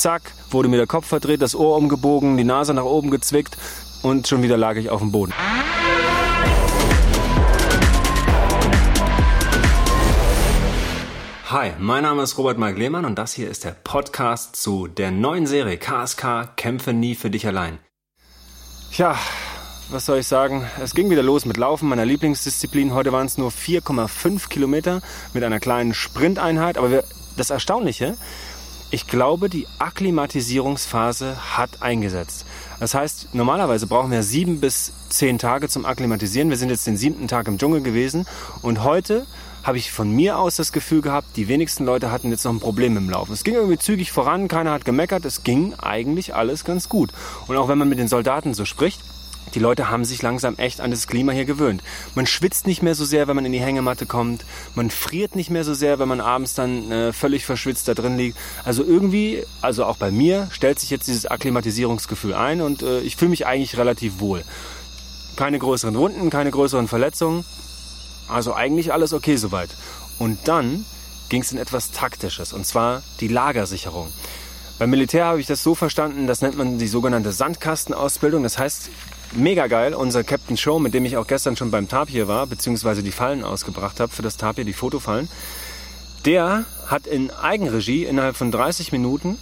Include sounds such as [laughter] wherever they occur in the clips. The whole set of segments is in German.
zack, wurde mir der Kopf verdreht, das Ohr umgebogen, die Nase nach oben gezwickt und schon wieder lag ich auf dem Boden. Hi, mein Name ist Robert Mark Lehmann und das hier ist der Podcast zu der neuen Serie KSK Kämpfe nie für dich allein. Ja, was soll ich sagen? Es ging wieder los mit Laufen, meiner Lieblingsdisziplin. Heute waren es nur 4,5 Kilometer mit einer kleinen Sprinteinheit. Aber wir, das Erstaunliche, ich glaube, die Akklimatisierungsphase hat eingesetzt. Das heißt, normalerweise brauchen wir sieben bis zehn Tage zum Akklimatisieren. Wir sind jetzt den siebten Tag im Dschungel gewesen und heute habe ich von mir aus das Gefühl gehabt, die wenigsten Leute hatten jetzt noch ein Problem im Laufen. Es ging irgendwie zügig voran, keiner hat gemeckert, es ging eigentlich alles ganz gut. Und auch wenn man mit den Soldaten so spricht, die Leute haben sich langsam echt an das Klima hier gewöhnt. Man schwitzt nicht mehr so sehr, wenn man in die Hängematte kommt. Man friert nicht mehr so sehr, wenn man abends dann äh, völlig verschwitzt da drin liegt. Also irgendwie, also auch bei mir, stellt sich jetzt dieses Akklimatisierungsgefühl ein und äh, ich fühle mich eigentlich relativ wohl. Keine größeren Wunden, keine größeren Verletzungen. Also eigentlich alles okay soweit. Und dann ging es in etwas Taktisches, und zwar die Lagersicherung. Beim Militär habe ich das so verstanden, das nennt man die sogenannte Sandkastenausbildung. Das heißt, mega geil. Unser Captain Show, mit dem ich auch gestern schon beim Tapir war, beziehungsweise die Fallen ausgebracht habe für das Tapir, die Fotofallen, der hat in Eigenregie innerhalb von 30 Minuten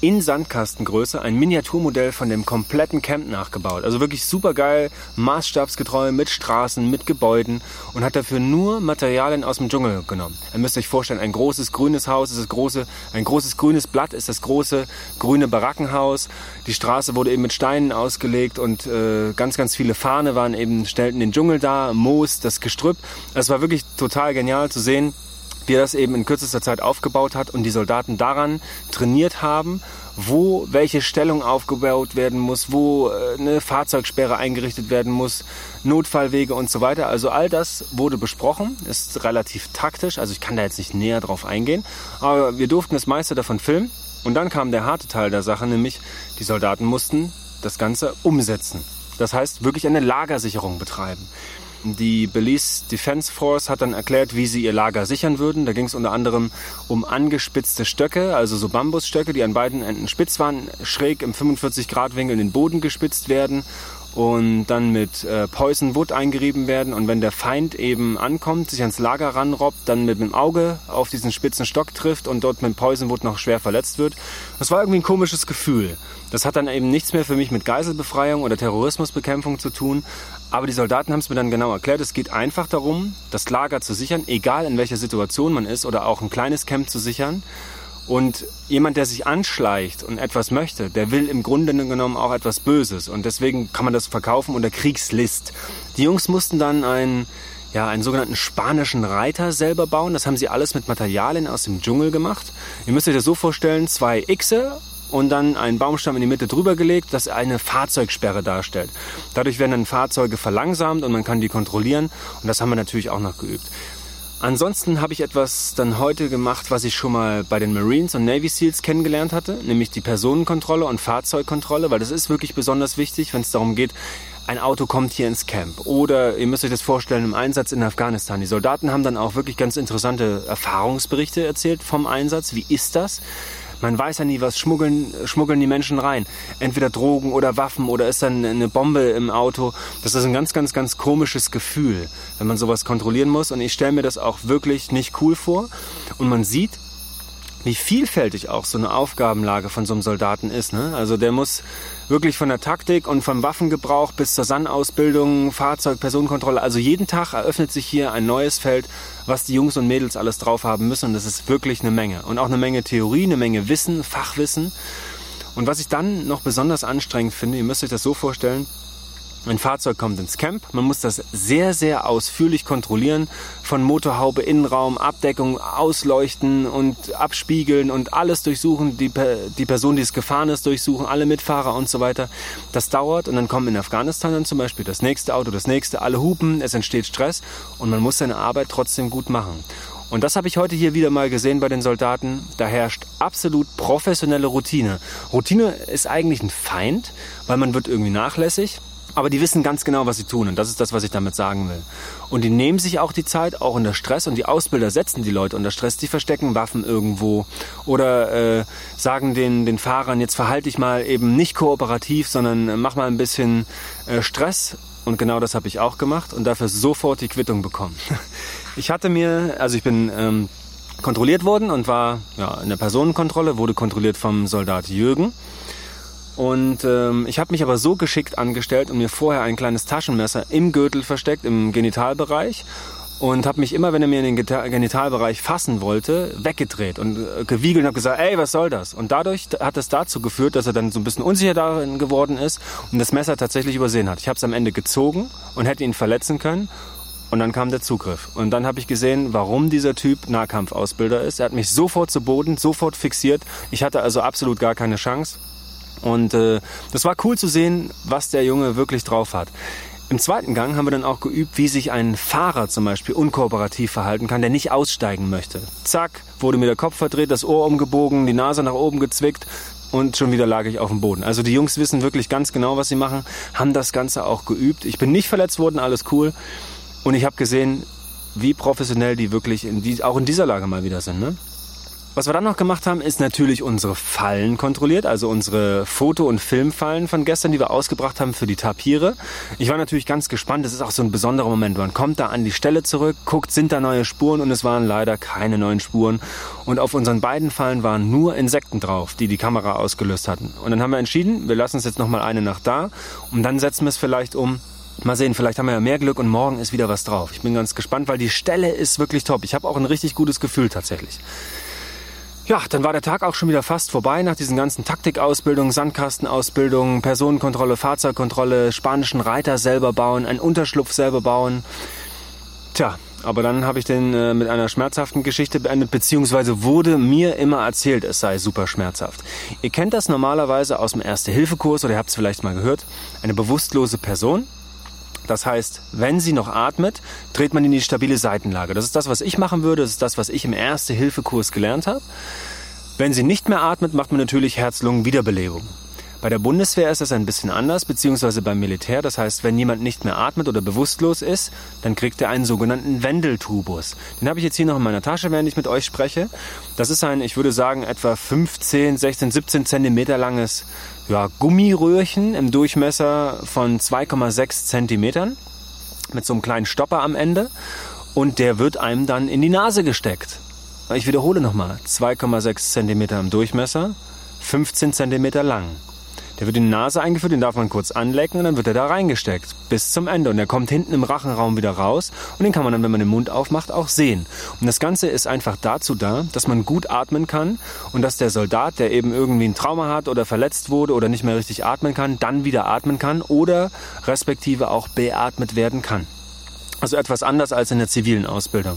in Sandkastengröße ein Miniaturmodell von dem kompletten Camp nachgebaut. Also wirklich super geil, maßstabsgetreu mit Straßen, mit Gebäuden und hat dafür nur Materialien aus dem Dschungel genommen. Ihr müsst euch vorstellen, ein großes grünes Haus ist das große, ein großes grünes Blatt ist das große grüne Barackenhaus. Die Straße wurde eben mit Steinen ausgelegt und äh, ganz, ganz viele Fahne waren eben, stellten den Dschungel da, Moos, das Gestrüpp. Es war wirklich total genial zu sehen, wie er das eben in kürzester Zeit aufgebaut hat und die Soldaten daran trainiert haben, wo welche Stellung aufgebaut werden muss, wo äh, eine Fahrzeugsperre eingerichtet werden muss, Notfallwege und so weiter. Also all das wurde besprochen, ist relativ taktisch, also ich kann da jetzt nicht näher drauf eingehen, aber wir durften das meiste davon filmen und dann kam der harte Teil der Sache, nämlich die Soldaten mussten das Ganze umsetzen. Das heißt, wirklich eine Lagersicherung betreiben. Die Belize Defense Force hat dann erklärt, wie sie ihr Lager sichern würden. Da ging es unter anderem um angespitzte Stöcke, also so Bambusstöcke, die an beiden Enden spitz waren, schräg im 45 Grad Winkel in den Boden gespitzt werden und dann mit äh, Poison Wood eingerieben werden. Und wenn der Feind eben ankommt, sich ans Lager ranrobbt, dann mit dem Auge auf diesen spitzen Stock trifft und dort mit Poison Wood noch schwer verletzt wird. Das war irgendwie ein komisches Gefühl. Das hat dann eben nichts mehr für mich mit Geiselbefreiung oder Terrorismusbekämpfung zu tun. Aber die Soldaten haben es mir dann genau erklärt. Es geht einfach darum, das Lager zu sichern, egal in welcher Situation man ist oder auch ein kleines Camp zu sichern. Und jemand, der sich anschleicht und etwas möchte, der will im Grunde genommen auch etwas Böses. Und deswegen kann man das verkaufen unter Kriegslist. Die Jungs mussten dann einen, ja, einen sogenannten spanischen Reiter selber bauen. Das haben sie alles mit Materialien aus dem Dschungel gemacht. Ihr müsst euch das so vorstellen, zwei Xe und dann einen Baumstamm in die Mitte drüber gelegt, das eine Fahrzeugsperre darstellt. Dadurch werden dann Fahrzeuge verlangsamt und man kann die kontrollieren. Und das haben wir natürlich auch noch geübt. Ansonsten habe ich etwas dann heute gemacht, was ich schon mal bei den Marines und Navy Seals kennengelernt hatte, nämlich die Personenkontrolle und Fahrzeugkontrolle, weil das ist wirklich besonders wichtig, wenn es darum geht, ein Auto kommt hier ins Camp. Oder ihr müsst euch das vorstellen, im Einsatz in Afghanistan. Die Soldaten haben dann auch wirklich ganz interessante Erfahrungsberichte erzählt vom Einsatz. Wie ist das? Man weiß ja nie, was schmuggeln, schmuggeln die Menschen rein. Entweder Drogen oder Waffen oder ist dann eine Bombe im Auto. Das ist ein ganz, ganz, ganz komisches Gefühl, wenn man sowas kontrollieren muss. Und ich stelle mir das auch wirklich nicht cool vor. Und man sieht, wie vielfältig auch so eine Aufgabenlage von so einem Soldaten ist. Ne? Also der muss wirklich von der Taktik und vom Waffengebrauch bis zur Sandausbildung, Fahrzeug, Personenkontrolle. Also jeden Tag eröffnet sich hier ein neues Feld, was die Jungs und Mädels alles drauf haben müssen. Und das ist wirklich eine Menge. Und auch eine Menge Theorie, eine Menge Wissen, Fachwissen. Und was ich dann noch besonders anstrengend finde, ihr müsst euch das so vorstellen, ein Fahrzeug kommt ins Camp. Man muss das sehr, sehr ausführlich kontrollieren. Von Motorhaube, Innenraum, Abdeckung, Ausleuchten und abspiegeln und alles durchsuchen. Die, die Person, die es gefahren ist, durchsuchen, alle Mitfahrer und so weiter. Das dauert und dann kommt in Afghanistan dann zum Beispiel das nächste Auto, das nächste, alle hupen, es entsteht Stress und man muss seine Arbeit trotzdem gut machen. Und das habe ich heute hier wieder mal gesehen bei den Soldaten. Da herrscht absolut professionelle Routine. Routine ist eigentlich ein Feind, weil man wird irgendwie nachlässig Aber die wissen ganz genau, was sie tun. Und das ist das, was ich damit sagen will. Und die nehmen sich auch die Zeit, auch unter Stress. Und die Ausbilder setzen die Leute unter Stress. Die verstecken Waffen irgendwo. Oder äh, sagen den, den Fahrern, jetzt verhalte dich mal eben nicht kooperativ, sondern äh, mach mal ein bisschen äh, Stress. Und genau das habe ich auch gemacht und dafür sofort die Quittung bekommen. [laughs] Ich hatte mir, also ich bin ähm, kontrolliert worden und war ja, in der Personenkontrolle, wurde kontrolliert vom Soldat Jürgen. Und ähm, ich habe mich aber so geschickt angestellt und mir vorher ein kleines Taschenmesser im Gürtel versteckt, im Genitalbereich. Und habe mich immer, wenn er mir in den Genitalbereich fassen wollte, weggedreht und äh, gewiegelt und habe gesagt, ey, was soll das? Und dadurch hat es dazu geführt, dass er dann so ein bisschen unsicher darin geworden ist und das Messer tatsächlich übersehen hat. Ich habe es am Ende gezogen und hätte ihn verletzen können. Und dann kam der Zugriff. Und dann habe ich gesehen, warum dieser Typ Nahkampfausbilder ist. Er hat mich sofort zu Boden, sofort fixiert. Ich hatte also absolut gar keine Chance. Und äh, das war cool zu sehen, was der Junge wirklich drauf hat. Im zweiten Gang haben wir dann auch geübt, wie sich ein Fahrer zum Beispiel unkooperativ verhalten kann, der nicht aussteigen möchte. Zack, wurde mir der Kopf verdreht, das Ohr umgebogen, die Nase nach oben gezwickt und schon wieder lag ich auf dem Boden. Also die Jungs wissen wirklich ganz genau, was sie machen, haben das Ganze auch geübt. Ich bin nicht verletzt worden, alles cool. Und ich habe gesehen, wie professionell die wirklich in die, auch in dieser Lage mal wieder sind. Ne? Was wir dann noch gemacht haben, ist natürlich unsere Fallen kontrolliert, also unsere Foto- und Filmfallen von gestern, die wir ausgebracht haben für die Tapire. Ich war natürlich ganz gespannt, das ist auch so ein besonderer Moment. Man kommt da an die Stelle zurück, guckt, sind da neue Spuren und es waren leider keine neuen Spuren. Und auf unseren beiden Fallen waren nur Insekten drauf, die die Kamera ausgelöst hatten. Und dann haben wir entschieden, wir lassen es jetzt nochmal eine Nacht da und dann setzen wir es vielleicht um Mal sehen, vielleicht haben wir ja mehr Glück und morgen ist wieder was drauf. Ich bin ganz gespannt, weil die Stelle ist wirklich top. Ich habe auch ein richtig gutes Gefühl tatsächlich. Ja, dann war der Tag auch schon wieder fast vorbei nach diesen ganzen Taktikausbildungen, Sandkastenausbildungen, Personenkontrolle, Fahrzeugkontrolle, spanischen Reiter selber bauen, einen Unterschlupf selber bauen. Tja, aber dann habe ich den äh, mit einer schmerzhaften Geschichte beendet, beziehungsweise wurde mir immer erzählt, es sei super schmerzhaft. Ihr kennt das normalerweise aus dem Erste-Hilfe-Kurs oder ihr habt es vielleicht mal gehört. Eine bewusstlose Person, das heißt, wenn sie noch atmet, dreht man in die stabile Seitenlage. Das ist das, was ich machen würde. Das ist das, was ich im Erste-Hilfe-Kurs gelernt habe. Wenn sie nicht mehr atmet, macht man natürlich Herz-Lungen-Wiederbelebung. Bei der Bundeswehr ist das ein bisschen anders, beziehungsweise beim Militär. Das heißt, wenn jemand nicht mehr atmet oder bewusstlos ist, dann kriegt er einen sogenannten Wendeltubus. Den habe ich jetzt hier noch in meiner Tasche, während ich mit euch spreche. Das ist ein, ich würde sagen, etwa 15, 16, 17 Zentimeter langes ja, Gummiröhrchen im Durchmesser von 2,6 Zentimetern mit so einem kleinen Stopper am Ende. Und der wird einem dann in die Nase gesteckt. Ich wiederhole nochmal, 2,6 Zentimeter im Durchmesser, 15 Zentimeter lang. Der wird in die Nase eingeführt, den darf man kurz anlecken und dann wird er da reingesteckt. Bis zum Ende. Und der kommt hinten im Rachenraum wieder raus und den kann man dann, wenn man den Mund aufmacht, auch sehen. Und das Ganze ist einfach dazu da, dass man gut atmen kann und dass der Soldat, der eben irgendwie ein Trauma hat oder verletzt wurde oder nicht mehr richtig atmen kann, dann wieder atmen kann oder respektive auch beatmet werden kann. Also etwas anders als in der zivilen Ausbildung.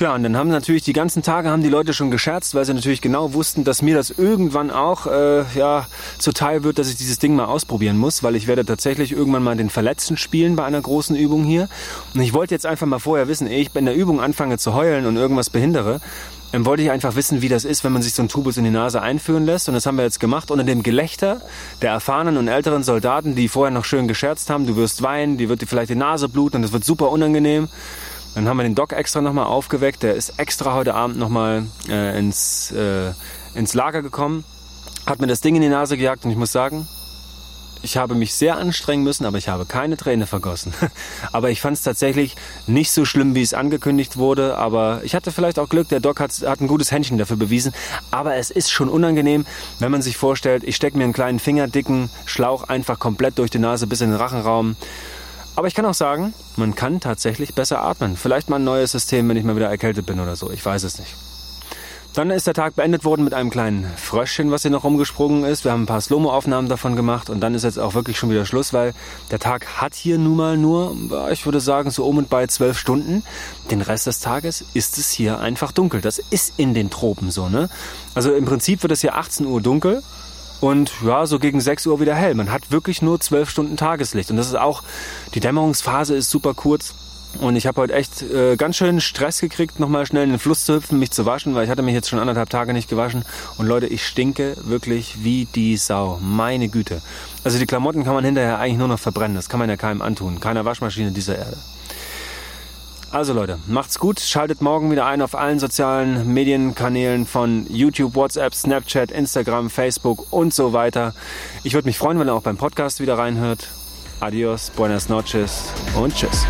Ja, und dann haben natürlich die ganzen Tage haben die Leute schon gescherzt, weil sie natürlich genau wussten, dass mir das irgendwann auch äh, ja zuteil wird, dass ich dieses Ding mal ausprobieren muss, weil ich werde tatsächlich irgendwann mal den Verletzten spielen bei einer großen Übung hier. Und ich wollte jetzt einfach mal vorher wissen, ehe ich in der Übung anfange zu heulen und irgendwas behindere, dann wollte ich einfach wissen, wie das ist, wenn man sich so einen Tubus in die Nase einführen lässt. Und das haben wir jetzt gemacht unter dem Gelächter der erfahrenen und älteren Soldaten, die vorher noch schön gescherzt haben. Du wirst weinen, die wird dir vielleicht die Nase bluten und das wird super unangenehm. Dann haben wir den Doc extra nochmal aufgeweckt. Der ist extra heute Abend nochmal äh, ins, äh, ins Lager gekommen, hat mir das Ding in die Nase gejagt und ich muss sagen, ich habe mich sehr anstrengen müssen, aber ich habe keine Träne vergossen. [laughs] aber ich fand es tatsächlich nicht so schlimm, wie es angekündigt wurde. Aber ich hatte vielleicht auch Glück, der Doc hat, hat ein gutes Händchen dafür bewiesen. Aber es ist schon unangenehm, wenn man sich vorstellt, ich stecke mir einen kleinen fingerdicken Schlauch einfach komplett durch die Nase bis in den Rachenraum. Aber ich kann auch sagen, man kann tatsächlich besser atmen. Vielleicht mal ein neues System, wenn ich mal wieder erkältet bin oder so. Ich weiß es nicht. Dann ist der Tag beendet worden mit einem kleinen Fröschchen, was hier noch rumgesprungen ist. Wir haben ein paar Slomo-Aufnahmen davon gemacht und dann ist jetzt auch wirklich schon wieder Schluss, weil der Tag hat hier nun mal nur, ich würde sagen, so um und bei zwölf Stunden. Den Rest des Tages ist es hier einfach dunkel. Das ist in den Tropen so, ne? Also im Prinzip wird es hier 18 Uhr dunkel und ja, so gegen 6 Uhr wieder hell. Man hat wirklich nur 12 Stunden Tageslicht und das ist auch, die Dämmerungsphase ist super kurz. Und ich habe heute echt äh, ganz schön Stress gekriegt, nochmal schnell in den Fluss zu hüpfen, mich zu waschen, weil ich hatte mich jetzt schon anderthalb Tage nicht gewaschen. Und Leute, ich stinke wirklich wie die Sau. Meine Güte. Also die Klamotten kann man hinterher eigentlich nur noch verbrennen. Das kann man ja keinem antun. Keiner Waschmaschine dieser Erde. Also Leute, macht's gut. Schaltet morgen wieder ein auf allen sozialen Medienkanälen von YouTube, WhatsApp, Snapchat, Instagram, Facebook und so weiter. Ich würde mich freuen, wenn ihr auch beim Podcast wieder reinhört. Adios, buenas noches und tschüss.